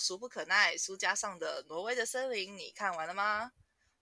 俗不可耐》书架上的《挪威的森林》，你看完了吗？《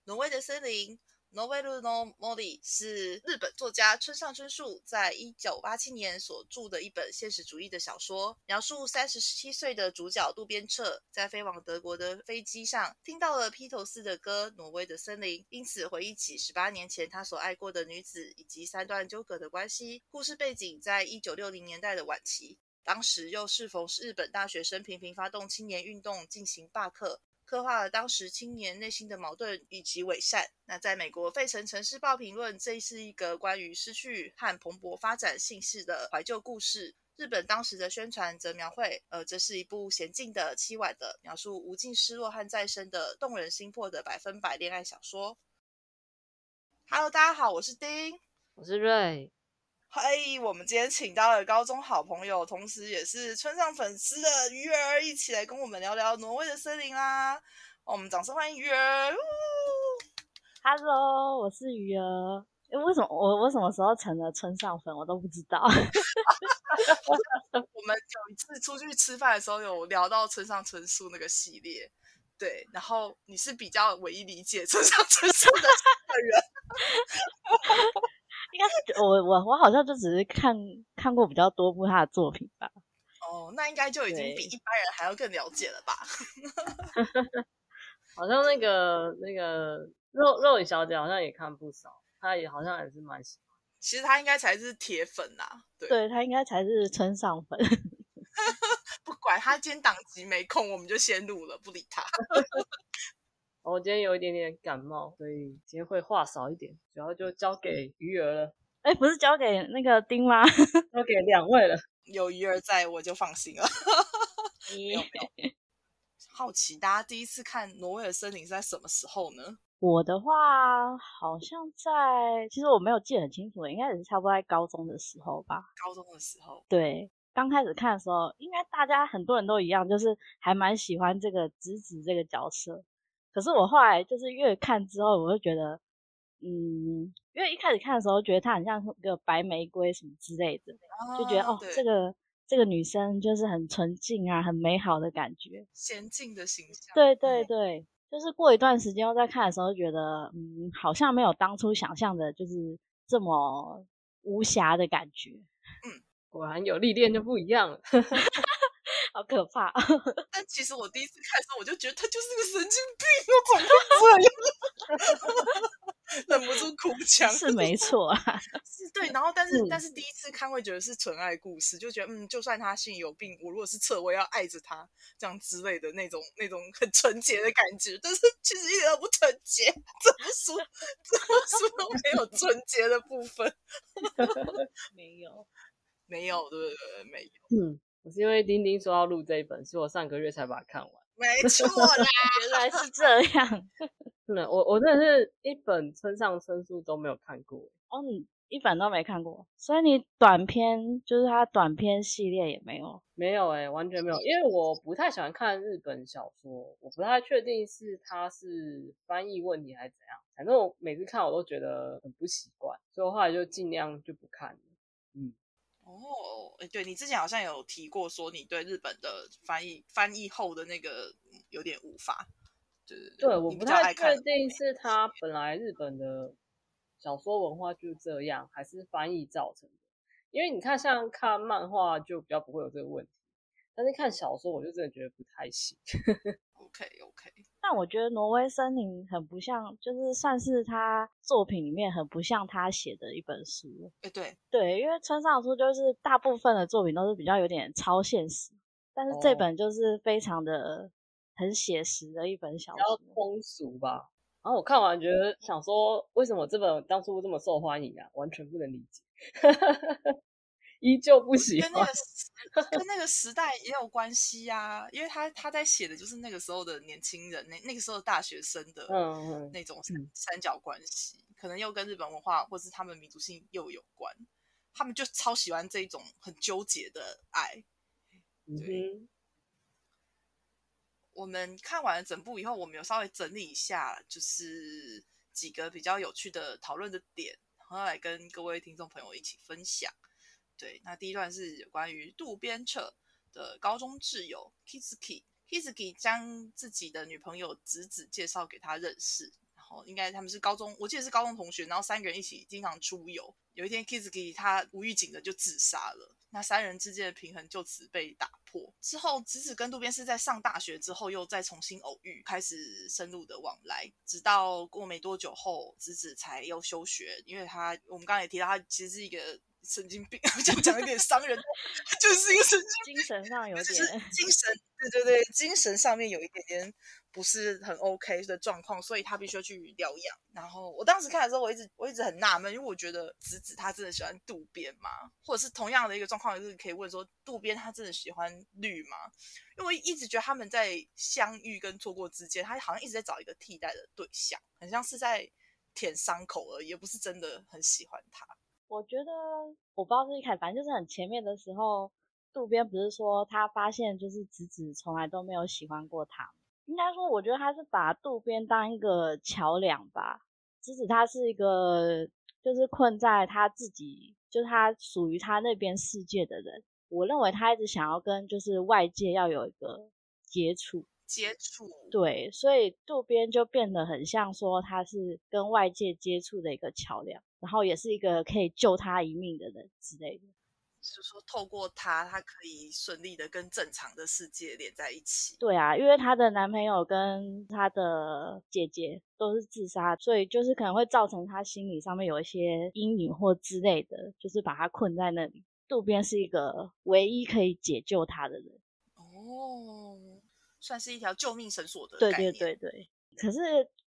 挪威的森林》n o v e l no Mori 是日本作家村上春树在一九八七年所著的一本现实主义的小说，描述三十七岁的主角渡边彻在飞往德国的飞机上听到了披头士的歌《挪威的森林》，因此回忆起十八年前他所爱过的女子以及三段纠葛的关系。故事背景在一九六零年代的晚期，当时又适逢日本大学生频频发动青年运动进行罢课。刻画了当时青年内心的矛盾以及伪善。那在美国《费城城市报》评论，这是一个关于失去和蓬勃发展姓氏的怀旧故事。日本当时的宣传则描绘，呃，这是一部娴静的、凄婉的，描述无尽失落和再生的动人心魄的百分百恋爱小说。Hello，大家好，我是丁，我是瑞。嘿，我们今天请到了高中好朋友，同时也是村上粉丝的鱼儿，一起来跟我们聊聊挪威的森林啦！我们掌声欢迎鱼儿。Hello，我是鱼儿。哎，为什么我我什么时候成了村上粉，我都不知道。我们有一次出去吃饭的时候，有聊到村上春树那个系列，对，然后你是比较唯一理解村上春树的人。应该是我我我好像就只是看看过比较多部他的作品吧。哦，那应该就已经比一般人还要更了解了吧？好像那个那个肉肉影小姐好像也看不少，她也好像也是蛮喜欢。其实她应该才是铁粉呐，对，她应该才是村上粉。不管他今天档期没空，我们就先录了，不理他。我今天有一点点感冒，所以今天会话少一点，主要就交给鱼儿了。哎，不是交给那个丁吗？交给两位了。有鱼儿在，我就放心了。好奇，大家第一次看《挪威的森林》是在什么时候呢？我的话，好像在，其实我没有记得很清楚，应该也是差不多在高中的时候吧。高中的时候，对，刚开始看的时候，应该大家很多人都一样，就是还蛮喜欢这个直子这个角色。可是我后来就是越看之后，我就觉得，嗯，因为一开始看的时候觉得她很像个白玫瑰什么之类的，就觉得哦，这个这个女生就是很纯净啊，很美好的感觉，娴静的形象。对对对，就是过一段时间我再看的时候，觉得嗯，好像没有当初想象的，就是这么无瑕的感觉。嗯，果然有历练就不一样了。好可怕！但其实我第一次看的时候，我就觉得他就是个神经病，怎么这样？忍不住哭腔。是 没错啊，是对。然后，但是，但是第一次看会觉得是纯爱故事，就觉得嗯，就算他心里有病，我如果是侧，我也要爱着他，这样之类的那种那种很纯洁的感觉。但是其实一点都不纯洁，怎么说怎么说都没有纯洁的部分。没有，没有，对对对？没有。嗯。是因为丁丁说要录这一本，是我上个月才把它看完。没错啦，原来是这样。真的，我我真的是一本村上春树都没有看过。哦，你一本都没看过，所以你短篇就是他短篇系列也没有？没有哎，完全没有。因为我不太喜欢看日本小说，我不太确定是他是翻译问题还是怎样。反正我每次看我都觉得很不习惯，所以我后来就尽量就不看了。嗯。哦，哎，对你之前好像有提过，说你对日本的翻译翻译后的那个有点无法，对对对，我不太确定是他本来日本的小说文化就这样，还是翻译造成的。因为你看，像看漫画就比较不会有这个问题，但是看小说我就真的觉得不太行。OK OK。但我觉得《挪威森林》很不像，就是算是他作品里面很不像他写的一本书。哎，对对，因为村上书就是大部分的作品都是比较有点超现实，但是这本就是非常的很写实的一本小说，比较通俗吧。然后我看完觉得想说，为什么这本当初这么受欢迎啊？完全不能理解。依旧不喜欢，跟那个跟那个时代也有关系呀，因为他他在写的就是那个时候的年轻人，那那个时候大学生的那种三角关系，可能又跟日本文化或是他们民族性又有关，他们就超喜欢这种很纠结的爱。对，我们看完了整部以后，我们有稍微整理一下，就是几个比较有趣的讨论的点，然后来跟各位听众朋友一起分享。对，那第一段是有关于渡边彻的高中挚友 Kizuki Kizuki 将自己的女朋友直子介绍给他认识，然后应该他们是高中，我记得是高中同学，然后三个人一起经常出游。有一天，Kizuki 他无预警的就自杀了，那三人之间的平衡就此被打破。之后，直子跟渡边是在上大学之后又再重新偶遇，开始深入的往来，直到过没多久后，直子才又休学，因为他我们刚才也提到，他其实是一个。神经病，这样讲有点伤人，就是一个神经，精神上有点，精神，对对对，精神上面有一点点不是很 OK 的状况，所以他必须要去疗养。然后我当时看的时候，我一直我一直很纳闷，因为我觉得子子他真的喜欢渡边吗？或者是同样的一个状况，就是可以问说渡边他真的喜欢绿吗？因为我一直觉得他们在相遇跟错过之间，他好像一直在找一个替代的对象，很像是在舔伤口而已，也不是真的很喜欢他。我觉得我不知道是一开始，反正就是很前面的时候，渡边不是说他发现就是子子从来都没有喜欢过他，应该说我觉得他是把渡边当一个桥梁吧。子子他是一个就是困在他自己，就是他属于他那边世界的人。我认为他一直想要跟就是外界要有一个接触。接触对，所以渡边就变得很像说他是跟外界接触的一个桥梁，然后也是一个可以救他一命的人之类的。是说透过他，他可以顺利的跟正常的世界连在一起。对啊，因为她的男朋友跟她的姐姐都是自杀，所以就是可能会造成她心理上面有一些阴影或之类的，就是把她困在那里。渡边是一个唯一可以解救她的人。哦。算是一条救命绳索的对对对对，可是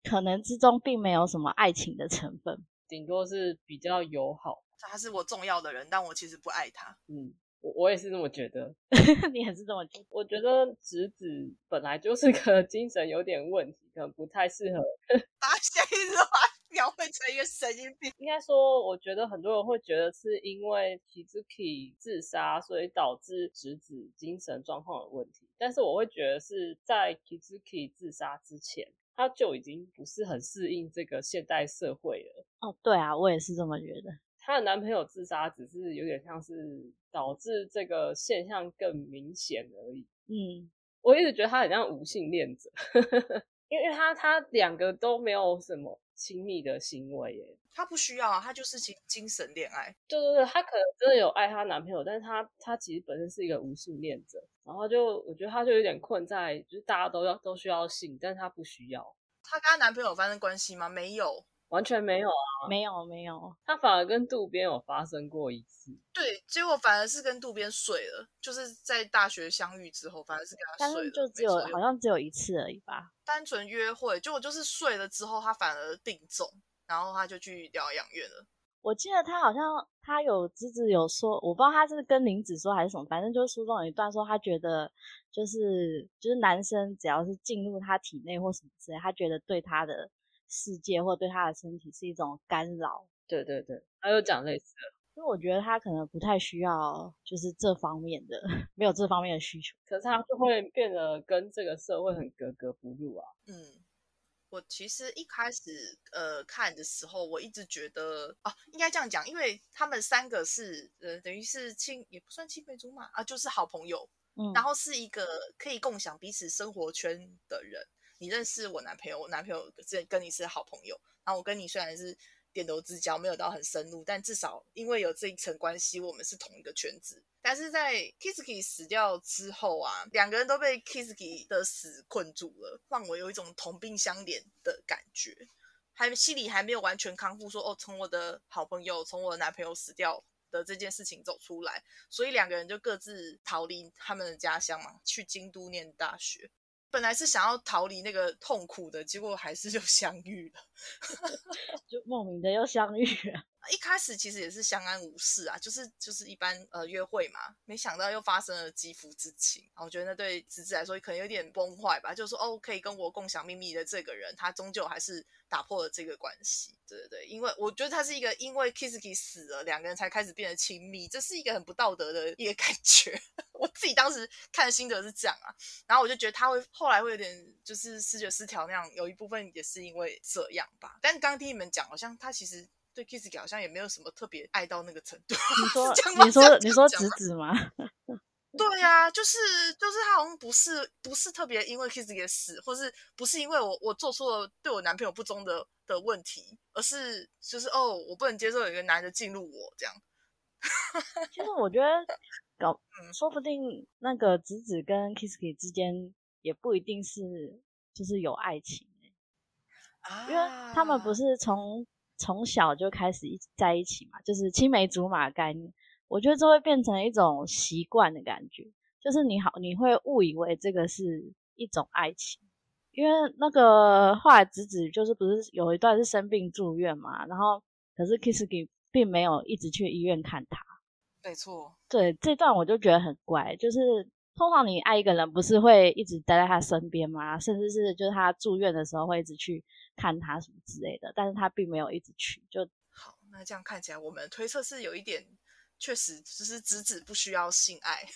可能之中并没有什么爱情的成分，顶多是比较友好。他是我重要的人，但我其实不爱他。嗯，我我也是这么觉得。你也是这么觉得？我觉得直子本来就是个 精神有点问题，可能不太适合。把下一句话。描绘成一个神经病，应该说，我觉得很多人会觉得是因为 Kizuki 自杀，所以导致直子精神状况有问题。但是我会觉得是在 Kizuki 自杀之前，他就已经不是很适应这个现代社会了。哦，对啊，我也是这么觉得。她的男朋友自杀只是有点像是导致这个现象更明显而已。嗯，我一直觉得他很像无性恋者，因为他他两个都没有什么。亲密的行为，耶，她不需要啊，她就是精精神恋爱。对对对，她可能真的有爱她男朋友，但是她她其实本身是一个无性恋者，然后就我觉得她就有点困在，就是大家都要都需要性，但是她不需要。她跟她男朋友发生关系吗？没有。完全没有啊，没有没有，他反而跟渡边有发生过一次，对，结果反而是跟渡边睡了，就是在大学相遇之后，反而是跟他睡了，就只有好像只有一次而已吧，单纯约会，结果就是睡了之后，他反而病重，然后他就去疗养院了。我记得他好像他有侄子有说，我不知道他是跟林子说还是什么，反正就是书中有一段说，他觉得就是就是男生只要是进入他体内或什么之类，他觉得对他的。世界或对他的身体是一种干扰。对对对，他又讲类似的，因为我觉得他可能不太需要，就是这方面的，没有这方面的需求，可是他就会变得跟这个社会很格格不入啊。嗯，我其实一开始呃看的时候，我一直觉得啊，应该这样讲，因为他们三个是呃等于是亲，也不算青梅竹马啊，就是好朋友，嗯，然后是一个可以共享彼此生活圈的人。你认识我男朋友，我男朋友跟跟你是好朋友，然后我跟你虽然是点头之交，没有到很深入，但至少因为有这一层关系，我们是同一个圈子。但是在 Kiski 死掉之后啊，两个人都被 Kiski 的死困住了，让我有一种同病相怜的感觉，还心里还没有完全康复，说哦，从我的好朋友，从我的男朋友死掉的这件事情走出来，所以两个人就各自逃离他们的家乡嘛，去京都念大学。本来是想要逃离那个痛苦的，结果还是就相遇了，就莫名的又相遇了。一开始其实也是相安无事啊，就是就是一般呃约会嘛，没想到又发生了肌肤之情。我觉得那对子子来说可能有点崩坏吧，就是说哦，可以跟我共享秘密的这个人，他终究还是打破了这个关系。对对对，因为我觉得他是一个因为 Kiski 死了，两个人才开始变得亲密，这是一个很不道德的一个 感觉。我自己当时看的心得是这样啊，然后我就觉得他会后来会有点就是视觉失调那样，有一部分也是因为这样吧。但刚刚听你们讲，好像他其实。对 Kiss 好像也没有什么特别爱到那个程度。你说你说你说子子吗？对呀、就是就是他好像不是不是特别因为 Kiss 的死，或是不是因为我我做出了对我男朋友不忠的的问题，而是就是哦，我不能接受有一个男的进入我这样。其实我觉得搞嗯，说不定那个子子跟 Kiski 之间也不一定是就是有爱情欸、啊因为他们不是从从小就开始一在一起嘛，就是青梅竹马的概念。我觉得这会变成一种习惯的感觉，就是你好，你会误以为这个是一种爱情。因为那个后来子子就是不是有一段是生病住院嘛，然后可是 Kiski 并没有一直去医院看他。没错，对这段我就觉得很怪，就是通常你爱一个人不是会一直待在他身边吗？甚至是就是他住院的时候会一直去看他什么之类的，但是他并没有一直去，就好，那这样看起来，我们推测是有一点，确实就是子子不需要性爱，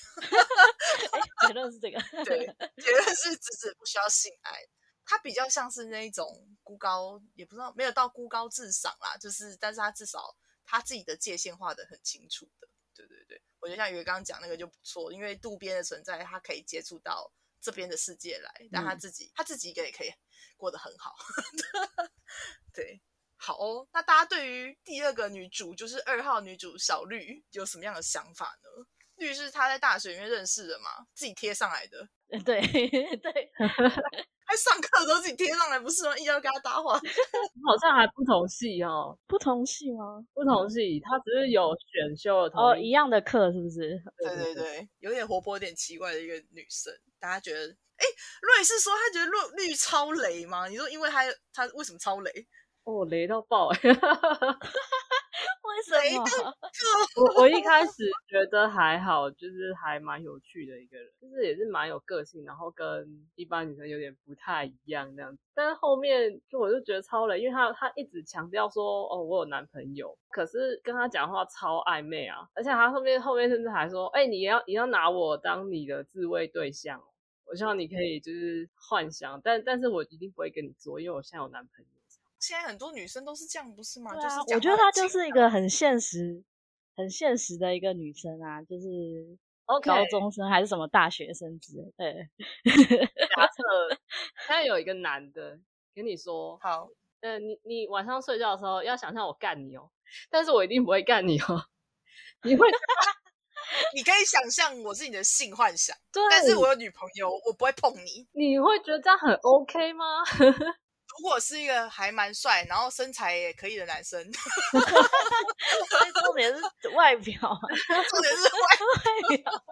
结论是这个。对，结论是子子不需要性爱，他比较像是那一种孤高，也不知道没有到孤高自赏啦，就是但是他至少他自己的界限画的很清楚的，对对对，我觉得像鱼刚刚讲那个就不错，因为渡边的存在，他可以接触到这边的世界来，但他嗯自己、他自己一个也可以过得很好，对。好哦，那大家对于第二个女主，就是二号女主小绿，有什么样的想法呢？绿是他在大学里面认识的嘛，自己贴上来的，对对，还上课的时候自己贴上来，不是吗？硬要跟他搭话。好像还不同系哦，不同系吗？不同系，他只是有选修的同哦，一一样的课是不是？对对对，有点活泼、有点奇怪的一个女生，大家觉得，哎，瑞是说他觉得绿绿超雷吗？你说因为他他为什么超雷？哦，雷到爆哎！为什么？我我一开始觉得还好，就是还蛮有趣的一个人，就是也是蛮有个性，然后跟一般女生有点不太一样那样子。但是后面就我就觉得超雷，因为他他一直强调说哦我有男朋友，可是跟他讲话超暧昧啊，而且他后面后面甚至还说，哎、你要你要拿我当你的自慰对象哦，我希望你可以就是幻想，但但是我一定不会跟你做，因为我现在有男朋友。现在很多女生都是这样，不是吗？对啊，就是我觉得她就是一个很现实、很现实的一个女生啊，就是 OK，高中生还是什么大学生之类。对，假设 现在有一个男的跟你说，好，呃，你你晚上睡觉的时候要想象我干你哦，但是我一定不会干你哦。你会 你可以想象我是你的性幻想，对，但是我有女朋友，我不会碰你。你会觉得这样很 OK 吗？如果是一个还蛮帅，然后身材也可以的男生，重点是外表啊，重点是外外表。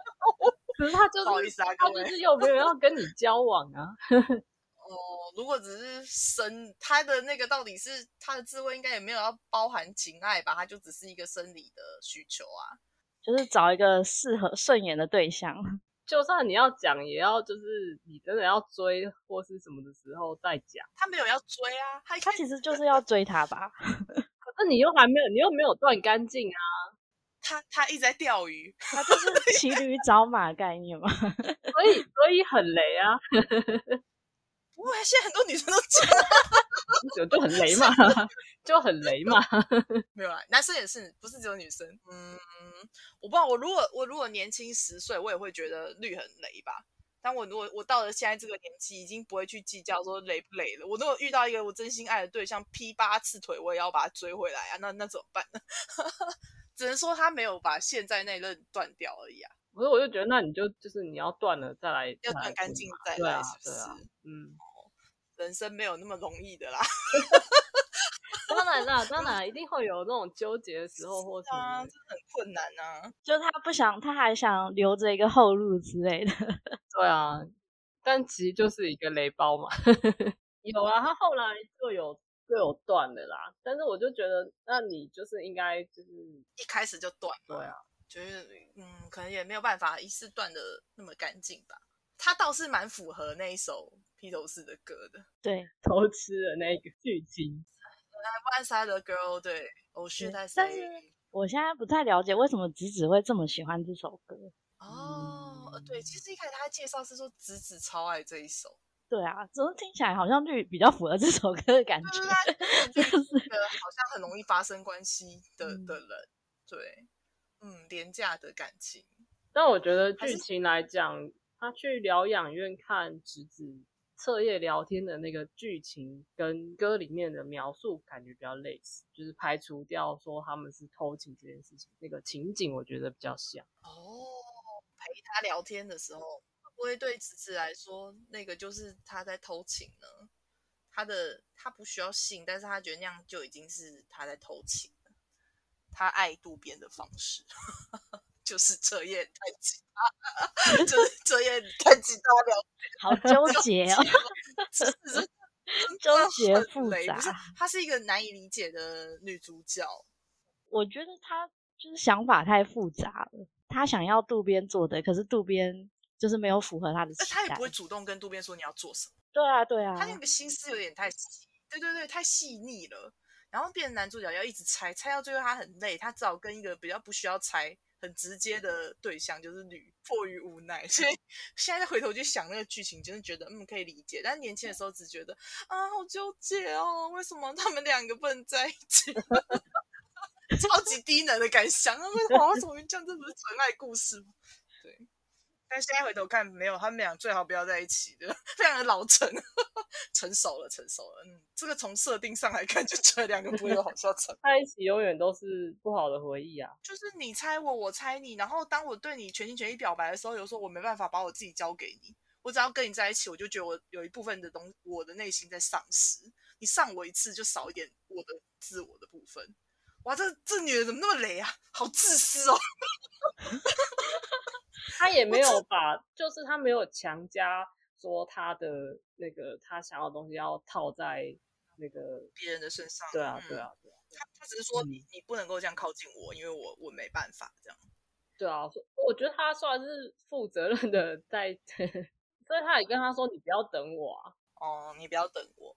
可是他就是不好意思啊他就是有没有要跟你交往啊。哦，如果只是生他的那个到底是他的智慧，应该也没有要包含情爱吧？他就只是一个生理的需求啊。就是找一个适合顺眼的对象。就算你要讲，也要就是你真的要追或是什么的时候再讲。他没有要追啊，他他其实就是要追他吧？可是你又还没有，你又没有断干净啊。他他一直在钓鱼，他就是骑驴找马概念嘛。所以所以很雷啊，不会，现在很多女生都这样。就 就很雷嘛，就很雷嘛。没有啦，男生也是，不是只有女生。嗯，我不知道，我如果我如果年轻十岁，我也会觉得绿很雷吧。但我如果我到了现在这个年纪，已经不会去计较说雷不雷了。我如果遇到一个我真心爱的对象劈八次腿，我也要把他追回来啊。那那怎么办呢？只能说他没有把现在那任断掉而已啊，可是我就觉得，那你就就是你要断了再来，要断干净再来，对啊是不是？对啊，嗯。人生没有那么容易的啦。当然啦，当然一定会有那种纠结的时候或什啊，么的。这很困难啊。就他不想，他还想留着一个后路之类的。对啊，但其实就是一个雷包嘛。有啊，他后来就有就有断的啦。但是我就觉得，那你就是应该就是一开始就断嘛，对啊，就是嗯，可能也没有办法一次断的那么干净吧。他倒是蛮符合那一首披头士的歌的，《对，偷吃的那个剧情。One Side Girl》对，Oh shit 对 I 但是我现在不太了解为什么子子会这么喜欢这首歌。哦，呃对，其实一开始他介绍是说子子超爱这一首，对啊，怎么听起来好像绿比较符合这首歌的感觉就 就是个好像很容易发生关系的嗯的人，对，嗯，廉价的感情，但我觉得剧情来讲，他去疗养院看侄子彻夜聊天的那个剧情，跟歌里面的描述感觉比较类似，就是排除掉说他们是偷情这件事情，那个情景我觉得比较像。哦，陪他聊天的时候，会不会对侄子来说，那个就是他在偷情呢？他的他不需要性，但是他觉得那样就已经是他在偷情了。他爱渡边的方式就是彻夜弹吉他，就是彻夜弹吉他聊好纠结哦，纠结复杂不是杂。她是一个难以理解的女主角。我觉得她就是想法太复杂了。她想要渡边做的，可是渡边就是没有符合她的期待但她也不。会主动跟渡边说你要做什么，对啊，对啊她，那个心思有点太细，对对对，太细腻了。然后变成男主角要一直猜，猜到最后他很累，他只好跟一个比较不需要猜、很直接的对象，就是女，迫于无奈。所以 现在再回头去想那个剧情，真的觉得嗯可以理解。但年轻的时候只觉得啊好纠结哦，为什么他们两个不能在一起？超级低能的感想，啊为什么为什么会这样？这不是纯爱故事吗？对。但现在回头看，没有，他们俩最好不要在一起的，非常的老成，成熟了，成熟了。嗯，这个从设定上来看，就这两个不会有好笑成。在一起永远都是不好的回忆啊。就是你猜我，我猜你，然后当我对你全心全意表白的时候，有时候我没办法把我自己交给你，我只要跟你在一起，我就觉得我有一部分的东，我的内心在丧失。你上我一次，就少一点我的自我的部分。哇，这这女人怎么那么雷啊？好自私哦！他也 没有把，就是他没有强加说他的那个他想要的东西要套在那个，别人的身上，对啊，嗯对，啊，对啊，他他只是说嗯你你不能够这样靠近我，因为我我没办法这样。对啊，所我觉得他算是负责任的在，所以他也跟他说你不要等我啊。哦，你不要等我。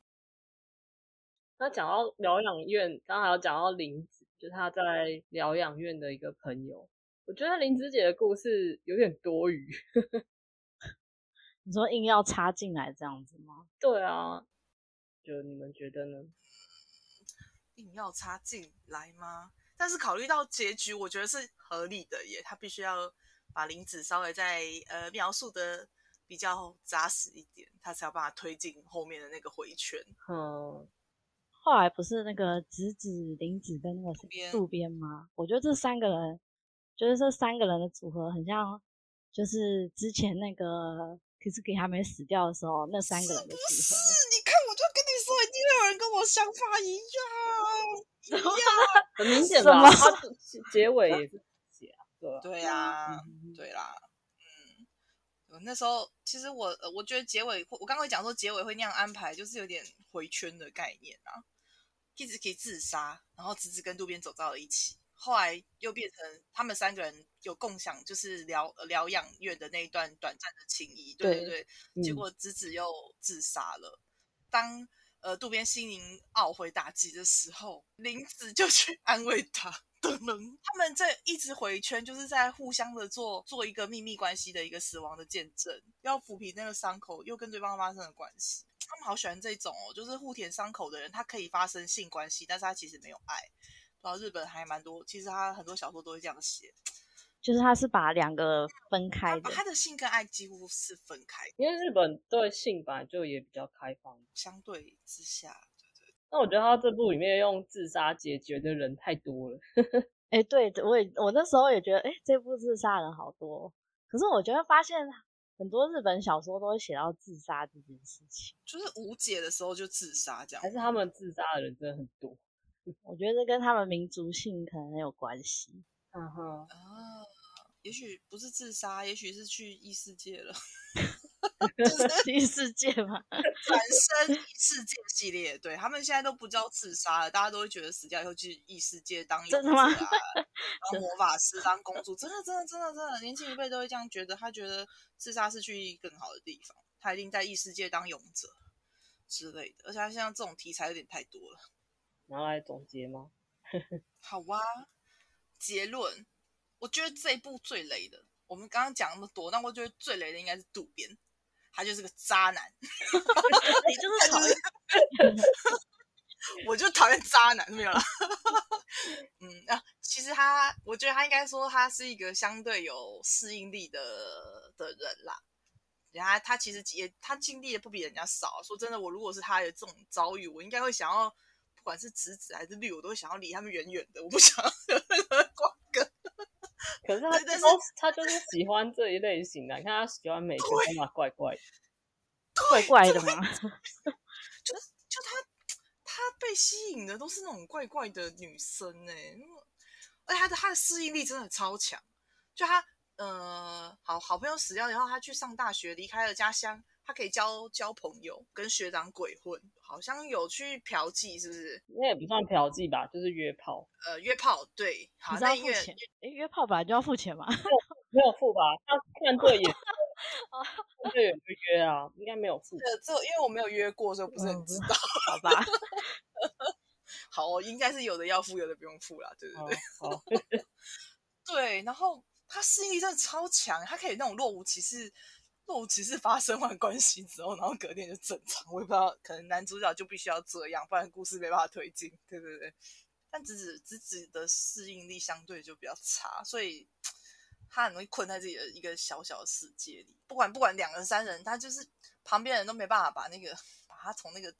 那讲到疗养院，刚才有讲到林子，就是他在疗养院的一个朋友。我觉得林子姐的故事有点多余。你说硬要插进来这样子吗？对啊，就你们觉得呢？硬要插进来吗？但是考虑到结局，我觉得是合理的耶。他必须要把林子稍微再呃描述的比较扎实一点，他才有办法推进后面的那个回圈。嗯，后来不是那个直子、林子跟那个渡边吗？我觉得这三个人，就是这三个人的组合很像，就是之前那个可是给还没死掉的时候那三个人的组合是合。，你看，我就跟你说，一定会有人跟我想法一 样，一样。很明显什么吧？他结结尾也是结啊，对啊，对啊，嗯对啦，嗯，那时候其实我呃我觉得结尾会，我刚刚会讲说结尾会那样安排，就是有点回圈的概念啊。一直可以自杀，然后直直跟渡边走到了一起，后来又变成他们三个人有共享，就是疗呃疗养院的那一段短暂的情谊，对对对对。结嗯果直子又自杀了。当呃渡边心灵懊悔打击的时候，林子就去安慰他。噔噔，他们这一直回圈，就是在互相的做做一个秘密关系的一个死亡的见证，要抚平那个伤口，又跟对方发生了关系。他们好喜欢这种哦，就是互舔伤口的人，他可以发生性关系，但是他其实没有爱。然后日本还蛮多，其实他很多小说都会这样写，就是他是把两个分开的他，他的性跟爱几乎是分开的，因为日本对性本来就也比较开放。相对之下，那我觉得他这部里面用自杀解决的人太多了。哎、对，我也我那时候也觉得，哎、这部自杀人好多哦。可是我觉得发现很多日本小说都会写到自杀这件事情，就是无解的时候就自杀这样还。是他们自杀的人真的很多。我觉得这跟他们民族性可能很有关系。嗯哼，啊，也许不是自杀，也许是去异世界了。异世界嘛，转生异世界系列，对他们现在都不叫自杀了，大家都会觉得死掉以后去异世界当勇者真的吗啊，当 魔法师、当公主，真的真的真的真的，年轻一辈都会这样觉得，他觉得自杀是去更好的地方，他一定在异世界当勇者之类的，而且他现在这种题材有点太多了。拿来总结吗？好啊，结论，我觉得这一部最雷的，我们刚刚讲那么多，但我觉得最雷的应该是渡边，他就是个渣男。你就是讨厌，我就讨厌渣男，没有啦。嗯啊，其实他，我觉得他应该说他是一个相对有适应力的的人啦。人家他其实也他经历的不比人家少。说真的，我如果是他有这种遭遇，我应该会想要，不管是直子还是绿，我都会想要离他们远远的，我不想要瓜葛。可是他对但是他就是喜欢这一类型的，你看他喜欢美国对嘛，怪怪的。怪怪的吗？就就他他被吸引的都是那种怪怪的女生呢、那么而且他的他的适应力真的超强。就他呃，好好朋友死掉以后，他去上大学，离开了家乡，他可以交交朋友，跟学长鬼混，好像有去嫖妓，是不是？那也不算嫖妓吧，就是约炮，呃，约炮，对，好，你是要那因为付钱？诶，约炮本来就要付钱嘛。没有付吧？他看对眼，看对眼就约啊，应该没有付。呃，这因为我没有约过，所以我不是很知道。好吧，好哦，应该是有的要付，有的不用付啦，对对对。好，好对，然后他适应力真的超强，他可以那种若无其事、若无其事发生完关系之后，然后隔天就正常。我也不知道，可能男主角就必须要这样，不然故事没办法推进。对对对，但子子子子的适应力相对就比较差，所以他很容易困在自己的一个小小的世界里。不管不管两人三人，他就是旁边人都没办法把那个把他从那个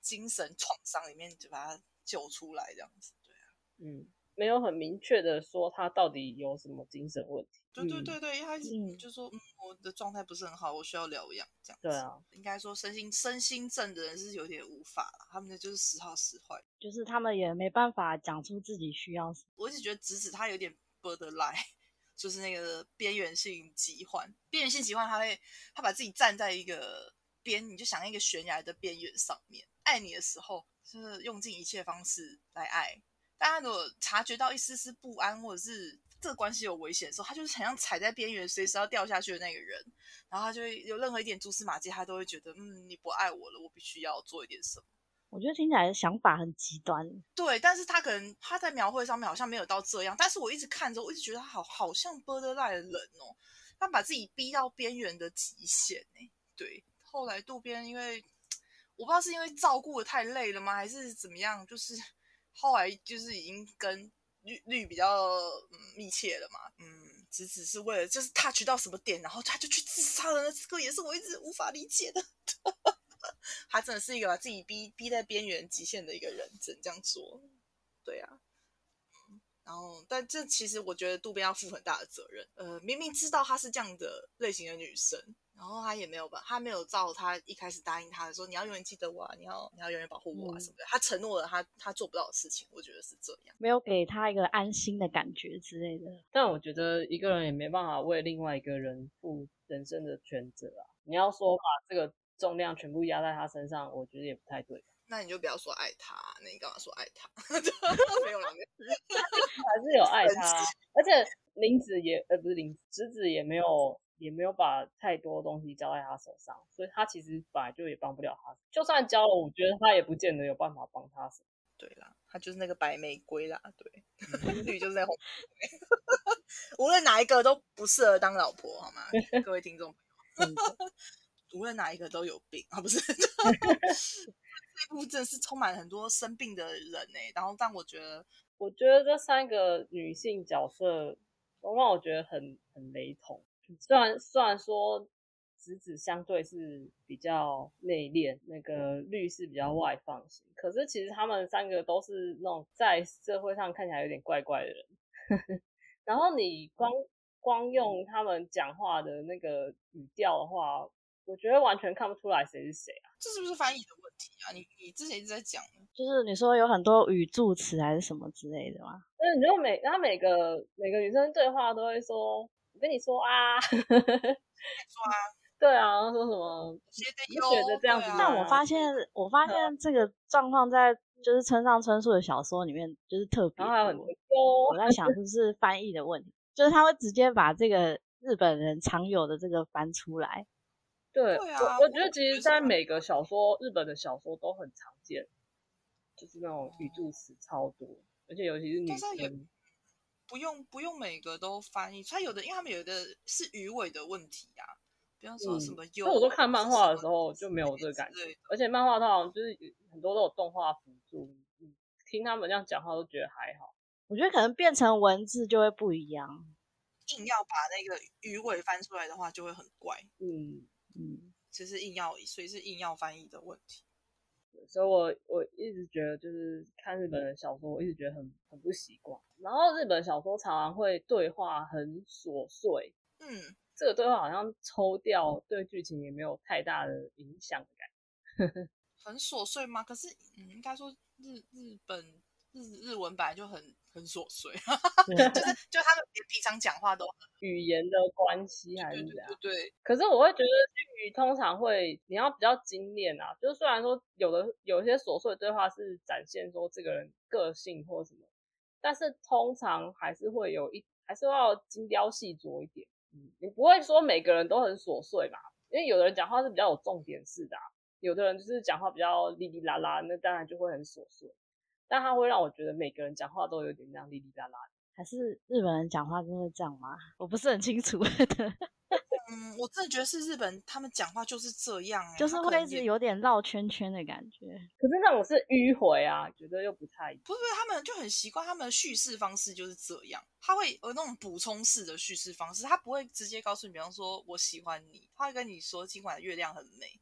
精神创伤里面就把他救出来，这样子。对啊。嗯，没有很明确的说他到底有什么精神问题。嗯对对对对，因为他一直嗯就说，嗯，我的状态不是很好，我需要疗养这样子。对啊，应该说身心身心症的人是有点无法啦，他们的就是时好时坏。就是他们也没办法讲出自己需要什么。我一直觉得直子他有点 borderline，就是那个边缘性疾患。边缘性疾患，他会他把自己站在一个边，你就想一个悬崖的边缘上面，爱你的时候就是用尽一切方式来爱，但他如果察觉到一丝丝不安，或者是这个关系有危险的时候，他就是很像踩在边缘，随时要掉下去的那个人。然后他就会有任何一点蛛丝马迹，他都会觉得，嗯，你不爱我了，我必须要做一点什么。我觉得听起来想法很极端。对，但是他可能他在描绘上面好像没有到这样，但是我一直看着，我一直觉得他好好像 borderline 的人哦，他把自己逼到边缘的极限呢。对，后来渡边因为我不知道是因为照顾的太累了吗，还是怎么样，就是后来就是已经跟绿绿比较、嗯、密切了嘛，嗯，只只是为了就是他取到什么点，然后他就去自杀了，那这个也是我一直无法理解的。他真的是一个把自己逼逼在边缘极限的一个人，只能这样说。对啊，然后但这其实我觉得渡边要负很大的责任。呃，明明知道她是这样的类型的女生，然后他也没有吧，他没有照他一开始答应他的说你要永远记得我啊，你要你要永远保护我啊嗯什么的，他承诺了他他做不到的事情，我觉得是这样。没有给他一个安心的感觉之类的。但我觉得一个人也没办法为另外一个人负人生的全责啊。你要说把这个重量全部压在他身上，我觉得也不太对。那你就不要说爱他，那你干嘛说爱他？没有啦，没有 还是有爱他，而且林子也呃不是林子，直子也没有也没有把太多东西交在他手上，所以他其实本来就也帮不了他。就算交了，我觉得他也不见得有办法帮他什么。对啦，他就是那个白玫瑰啦，对，绿就是那红玫瑰，无论哪一个都不适合当老婆，好吗？各位听众朋友，无论哪一个都有病啊，不是？这部真的是充满很多生病的人呢、然后但我觉得，我觉得这三个女性角色都让我觉得很很雷同。虽然虽然说直子相对是比较内敛，那个律是比较外放型，可是其实他们三个都是那种在社会上看起来有点怪怪的人。然后你光光用他们讲话的那个语调的话，我觉得完全看不出来谁是谁啊。这是不是翻译的问题啊？你你之前一直在讲，就是你说有很多语助词还是什么之类的吗？就是你就每他每个每个女生对话都会说，我跟你说啊，说啊，对啊，说什么？觉得你觉得这样子吗但啊我发现，我发现这个状况在就是村上春树的小说里面就是特别然后还有很多多。我在想是不是翻译的问题，就是他会直接把这个日本人常有的这个翻出来。对，对啊我我觉得其实，在每个小说，日本的小说都很常见，就是那种语助词超多，而且尤其是女生。不用不用每个都翻译，他有的因为他们有的是鱼尾的问题呀、比方说什嗯么有、那我都看漫画的时候就没有这个感觉而且漫画它好像就是很多都有动画辅助，听他们这样讲话都觉得还好。我觉得可能变成文字就会不一样。硬要把那个鱼尾翻出来的话，就会很怪。嗯，嗯，其实硬要，所以是硬要翻译的问题。所以我我一直觉得就是看日本的小说，我一直觉得很很不习惯。然后日本小说常常会对话很琐碎，嗯，这个对话好像抽掉，对剧情也没有太大的影响的感觉。很琐碎吗？可是，嗯，应该说日日本日日文本来就很很琐碎，对就是就他们连平常讲话都 语言的关系还是这样对。对，可是我会觉得剧通常会你要比较精炼啊，就是虽然说有的有一些琐碎的对话是展现说这个人个性或什么，但是通常还是会有一还是要精雕细琢一点。嗯，你不会说每个人都很琐碎嘛，因为有的人讲话是比较有重点式的、啊，有的人就是讲话比较哩哩啦啦，那当然就会很琐碎。但他会让我觉得每个人讲话都有点那样哩哩啦啦的。还是日本人讲话真的这样吗？我不是很清楚，嗯，我真的觉得是日本他们讲话就是这样、欸，就是会一直有点绕圈圈的感觉。可是那种是迂回啊，觉得又不太一样。不是，他们就很习惯他们的叙事方式就是这样，他会有那种补充式的叙事方式，他不会直接告诉你，比方说我喜欢你，他会跟你说今晚的月亮很美，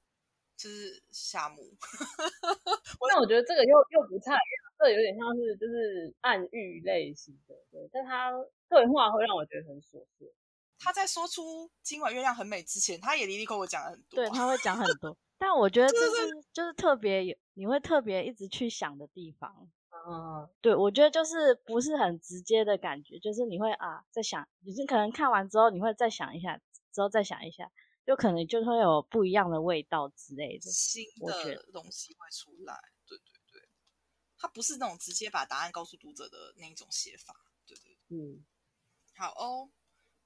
就是夏目。那我觉得这个又又不太一样，这有点像是就是暗喻类型的，对，但他对话会让我觉得很琐碎。他在说出今晚月亮很美之前，他也离离口我讲了很多对，啊、他会讲很多，但我觉 得这是就是特别有你会特别一直去想的地方。嗯，对，我觉得就是不是很直接的感觉，就是你会啊在想，你可能看完之后你会再想一下，之后再想一下，就可能就会有不一样的味道之类的。新的东西会出来。对对对，他不是那种直接把答案告诉读者的那一种写法。对对对嗯，好哦。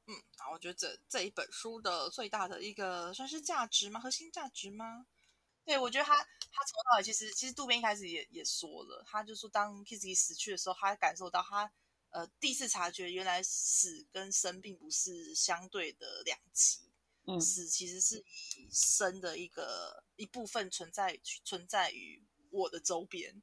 嗯，然后我觉得这这一本书的最大的一个算是价值吗？核心价值吗？对，我觉得他他从头到尾其实其实渡边一开始也也说了，他就说当 Kizzy 死去的时候，他感受到他呃第一次察觉原来死跟生并不是相对的两极，嗯死其实是以生的一个一部分存在存在于我的周边。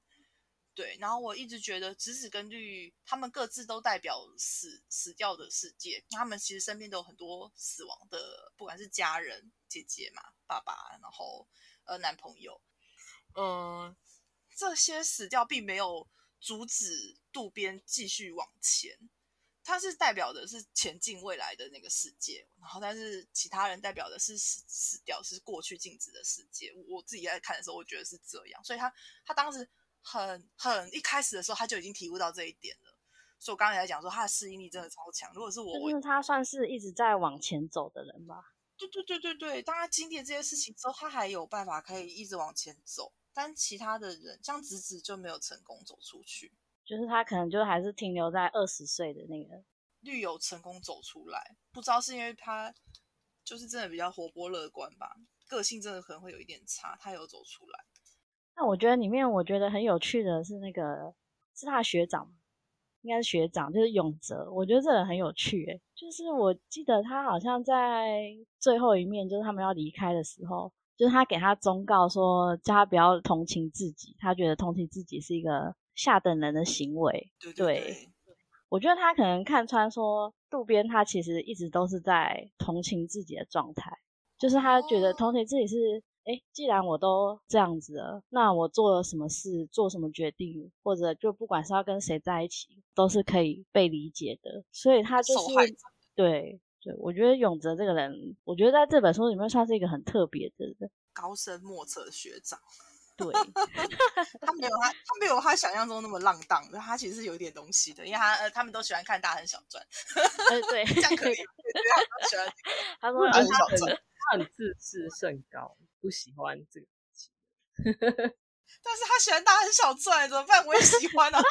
对，然后我一直觉得直子跟绿他们各自都代表死死掉的世界，他们其实身边都有很多死亡的，不管是家人、姐姐嘛、爸爸，然后呃男朋友，嗯，这些死掉并没有阻止渡边继续往前，他是代表的是前进未来的那个世界，然后但是其他人代表的是死死掉是过去静止的世界。我自己在看的时候，我觉得是这样，所以他他当时很很一开始的时候他就已经体悟到这一点了。所以我刚才在讲说他的适应力真的超强。如果是我，我就是他算是一直在往前走的人吧。对对对对对，当他经历了这些事情之后，他还有办法可以一直往前走，但其他的人像子子就没有成功走出去。就是他可能就还是停留在二十岁的那个，绿友成功走出来，不知道是因为他就是真的比较活泼乐观吧，个性真的可能会有一点差，他有走出来。那我觉得里面我觉得很有趣的是那个是他的学长吗，应该是学长，就是永泽。我觉得这个人很有趣、欸，就是我记得他好像在最后一面，就是他们要离开的时候，就是他给他忠告说，叫他不要同情自己，他觉得同情自己是一个下等人的行为。对对对我觉得他可能看穿说，渡边他其实一直都是在同情自己的状态，就是他觉得哦同情自己是，哎、既然我都这样子了，那我做了什么事，做什么决定，或者就不管是要跟谁在一起，都是可以被理解的。所以他就是对对，我觉得永泽这个人，我觉得在这本书里面算是一个很特别的人。高深莫测的学长，对，他没有他他没有他想象中那么浪荡的，他其实是有一点东西的，因为他呃他们都喜欢看大亨小传，呃对，这样可以，他们都喜欢 他说大亨他小传，他很自视甚高，不喜欢这个事情。但是他喜欢大亨小传，怎么办？我也喜欢啊。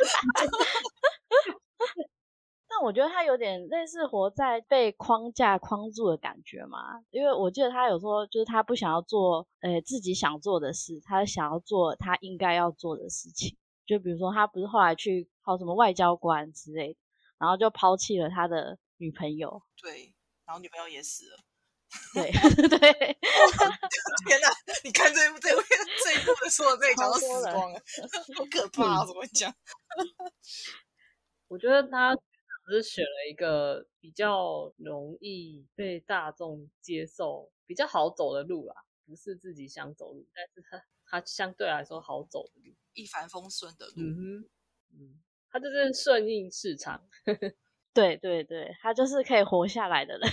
但我觉得他有点类似活在被框架框住的感觉嘛，因为我记得他有说，就是他不想要做呃自己想做的事，他想要做他应该要做的事情。就比如说他不是后来去考什么外交官之类的，然后就抛弃了他的女朋友。对，然后女朋友也死了，对 对，天哪！你看这部这部这一部的所有这一讲到死光了，好可怕啊！怎么会讲？我觉得他只是选了一个比较容易被大众接受、比较好走的路啦，不是自己想走路，但是他他相对来说好走的路。一帆风顺的路，嗯哼，嗯，他就是顺应市场。对对对，他就是可以活下来的人。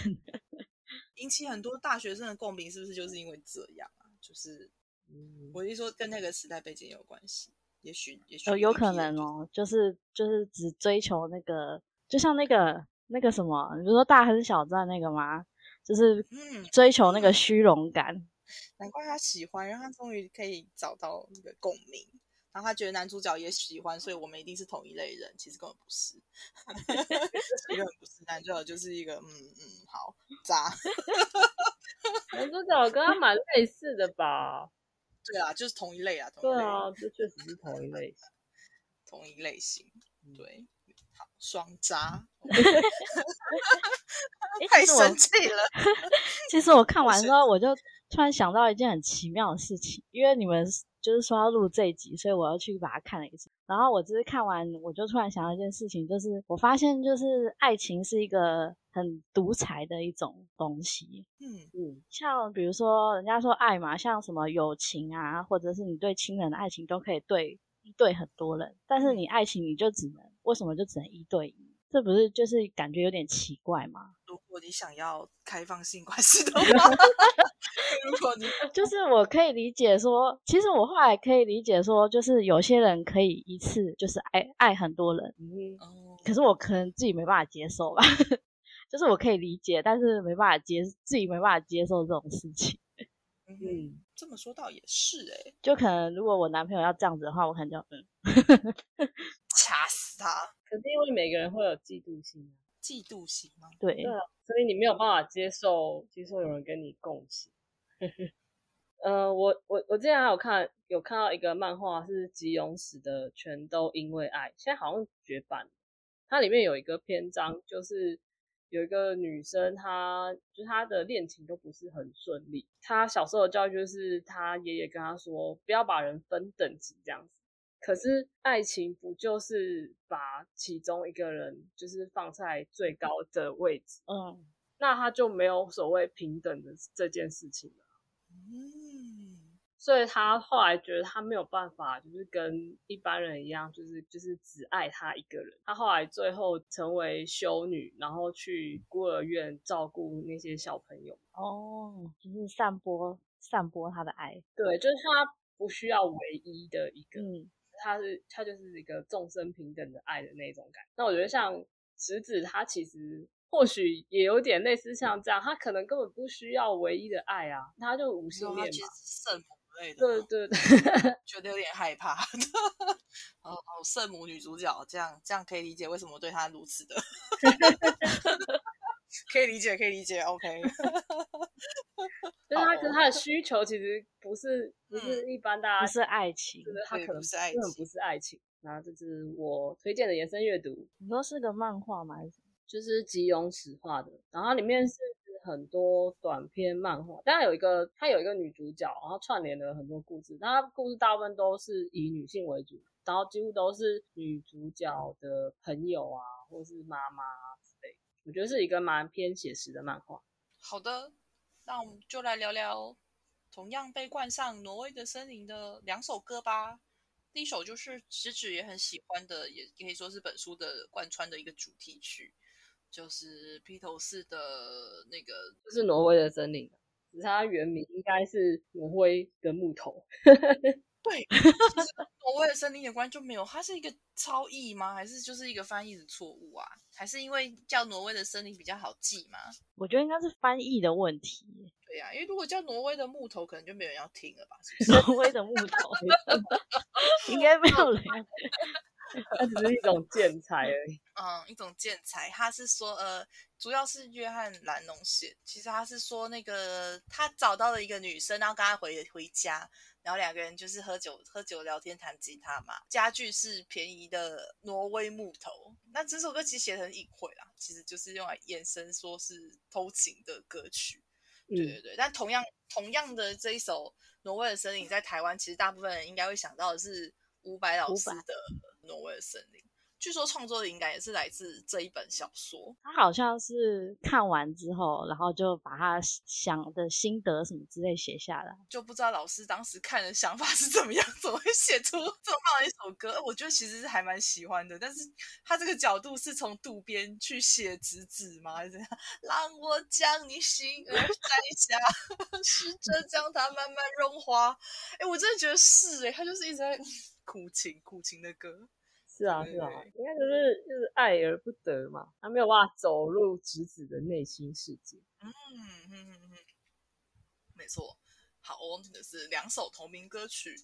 引起很多大学生的共鸣，是不是就是因为这样啊？就是嗯，我是说跟那个时代背景有关系，也许也许有有可能哦，就是就是只追求那个，就像那个那个什么，你比如说大亨小传那个吗？就是嗯，追求那个虚荣感。难怪他喜欢，然后他终于可以找到那个共鸣，然后他觉得男主角也喜欢，所以我们一定是同一类人，其实根本不是，根 本不是，男主角就是一个嗯嗯好渣，男主角跟他蛮类似的吧？对啊，就是同一类啊，同一类，对啊，这确实是同一类型。同一类型，嗯对，好双渣，诶太生气了，其实我看完之后，我就突然想到一件很奇妙的事情，因为你们就是说要录这一集，所以我要去把它看了一次。然后我只是看完，我就突然想到一件事情，就是我发现，就是爱情是一个很独裁的一种东西。嗯嗯，像比如说，人家说爱嘛，像什么友情啊，或者是你对亲人的爱情，都可以对一对很多人，但是你爱情你就只能为什么就只能一对一？这不是就是感觉有点奇怪吗？如果你想要开放性关系的话，如果你就是我可以理解说，其实我后来可以理解说，就是有些人可以一次就是爱爱很多人，嗯，哦，可是我可能自己没办法接受吧。就是我可以理解，但是没办法接自己没办法接受这种事情。嗯这么说倒也是哎、就可能如果我男朋友要这样子的话，我可能就嗯，掐死他，可是因为每个人会有嫉妒心啊，嫉妒心吗？对对啊，所以你没有办法接受接受有人跟你共情。呃，我我我之前还有看有看到一个漫画是吉永史的《全都因为爱》，现在好像绝版。它里面有一个篇章，就是有一个女生，她就是她的恋情都不是很顺利。她小时候的教育就是她爷爷跟她说，不要把人分等级这样子。可是爱情不就是把其中一个人就是放在最高的位置，嗯，那他就没有所谓平等的这件事情了。嗯，所以他后来觉得他没有办法，就是跟一般人一样，就是就是只爱他一个人。他后来最后成为修女，然后去孤儿院照顾那些小朋友。哦，就是散播散播他的爱，对，就是他不需要唯一的一个，嗯他是他就是一个众生平等的爱的那种感。那我觉得像直子，他其实或许也有点类似像这样，他可能根本不需要唯一的爱啊，他就无性恋嘛其实。是圣母类的，对对对，觉 得有点害怕。哦哦，圣母女主角这样这样可以理解为什么对她如此的，可以理解，可以理解，OK。就是他好跟他的需求其实不是不是一般大家不是爱情他可能不是爱情根本不是爱情。那这是我推荐的延伸阅读，你说是个漫画吗？还是什么就是吉永史画的，然后它里面是很多短篇漫画，当然有一个它有一个女主角，然后串联了很多故事，那它故事大部分都是以女性为主，然后几乎都是女主角的朋友啊，或是妈妈。我觉得是一个蛮偏写实的漫画。好的，那我们就来聊聊同样被冠上挪威的森林的两首歌吧。第一首就是直指也很喜欢的，也可以说是本书的贯穿的一个主题曲，就是披头士的那个就是挪威的森林，只是它原名应该是挪威的木头。对，其实挪威 的森林有关就没有，它是一个超译吗？还是就是一个翻译的错误啊？还是因为叫挪威的森林比较好记吗？我觉得应该是翻译的问题。对呀、因为如果叫挪威的木头，可能就没有人要听了吧？是不是？挪威的木头，应该没有人要。它只是一种建材而已。嗯，一种建材，他是说，呃，主要是约翰·兰农写。其实他是说，那个他找到了一个女生，然后跟他回回家，然后两个人就是喝酒、喝酒聊天、弹吉他嘛。家具是便宜的挪威木头。那这首歌其实写的很隐晦啦，其实就是用来延伸说是偷情的歌曲。对对对，但同样同样的这一首《挪威的森林》在台湾，其实大部分人应该会想到的是伍佰老师的《挪威的森林》。据说创作的灵感也是来自这一本小说。他好像是看完之后，然后就把他想的心得什么之类写下来，就不知道老师当时看的想法是怎么样，怎么会写出这么棒的一首歌？我觉得其实是还蛮喜欢的，但是他这个角度是从渡边去写直子吗？还是怎样？让我将你心儿摘下，试着将它慢慢融化。哎，我真的觉得是哎，他就是一直在 苦情苦情的歌。是啊，是啊，应该就是就是爱而不得嘛，他没有办法走入侄子的内心世界。嗯嗯嗯嗯，没错。好，我问的是两首同名歌曲。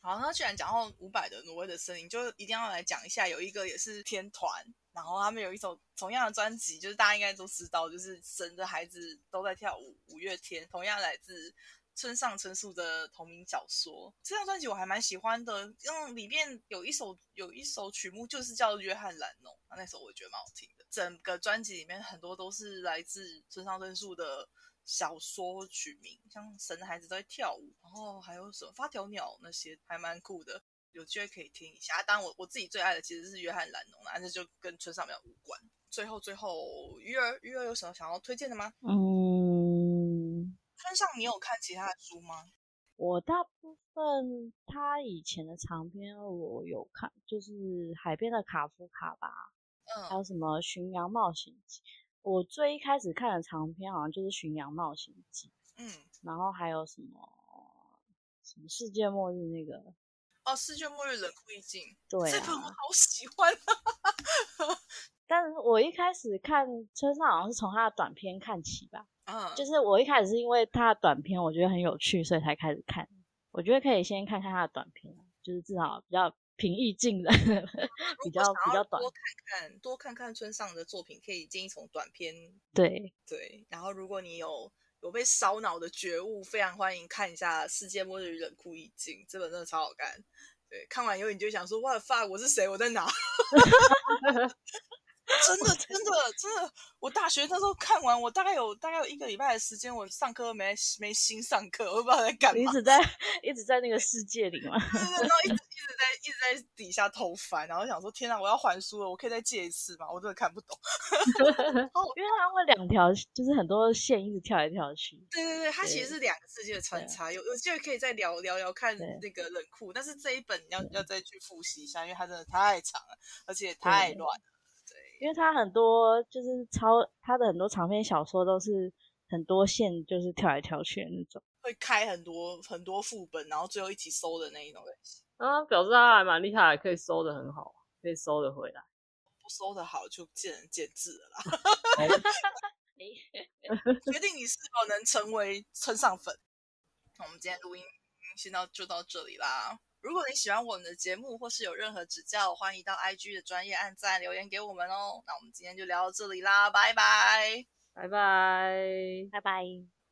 好，那既然讲到伍佰的《挪威的森林》，就一定要来讲一下，有一个也是天团，然后他们有一首同样的专辑，就是大家应该都知道，就是神的孩子都在跳舞，五月天，同样来自。村上春树的同名小说，这张专辑我还蛮喜欢的，因为里面有一首有一首曲目就是叫《约翰兰农》，那首我也觉得蛮好听的。整个专辑里面很多都是来自村上春树的小说曲名，像《神的孩子在跳舞》，然后还有什么《发条鸟》那些，还蛮酷的，有机会可以听一下。当然，我我自己最爱的其实是《约翰兰农》，但是就跟村上没有无关。最后，最后，鱼儿鱼儿有什么想要推荐的吗？嗯。村上，你有看其他的书吗？我大部分他以前的长篇我有看，就是《海边的卡夫卡》吧，嗯，还有什么《巡洋冒险记》。我最一开始看的长篇好像就是《巡洋冒险记》，嗯，然后还有什么什么世界末日那个哦，世界末日冷酷意境，对，这本我好喜欢。但是我一开始看村上好像是从他的短篇看起吧。嗯，就是我一开始是因为他的短片，我觉得很有趣，所以才开始看。我觉得可以先看看他的短片，就是至少比较平易近人，比较比较短。多看看，多看看村上的作品，可以建议从短片。对对，然后如果你有有被烧脑的觉悟，非常欢迎看一下《世界末日冷酷意境》这本，真的超好看。对，看完以后你就想说：“What fuck？我是谁？我在哪？” 真的，真的，真的！我大学那时候看完，我大概有大概有一个礼拜的时间，我上课没没心上课，我不知道在干嘛。一直在 一直在那个世界里嘛，然后一直 一直在一直在底下偷翻，然后想说：天哪，我要还书了，我可以再借一次吗？我真的看不懂。因为它会两条，就是很多线一直跳来跳去。对对对，它其实是两个世界的穿插。有有机会可以再聊聊聊看那个冷酷，但是这一本要要再去复习一下，因为它真的太长了，而且太乱。因为他很多就是超他的很多长篇小说都是很多线就是跳来跳去的那种，会开很多很多副本，然后最后一起收的那一种类型。啊，表示他还蛮厉害，可以收的很好，可以收的回来。不收的好就见仁见智了啦。决定你是否能成为村上粉。那我们今天录音先到就到这里啦。如果你喜欢我们的节目，或是有任何指教，欢迎到 IG 的专业按赞留言给我们哦。那我们今天就聊到这里啦，拜拜，拜拜，拜拜。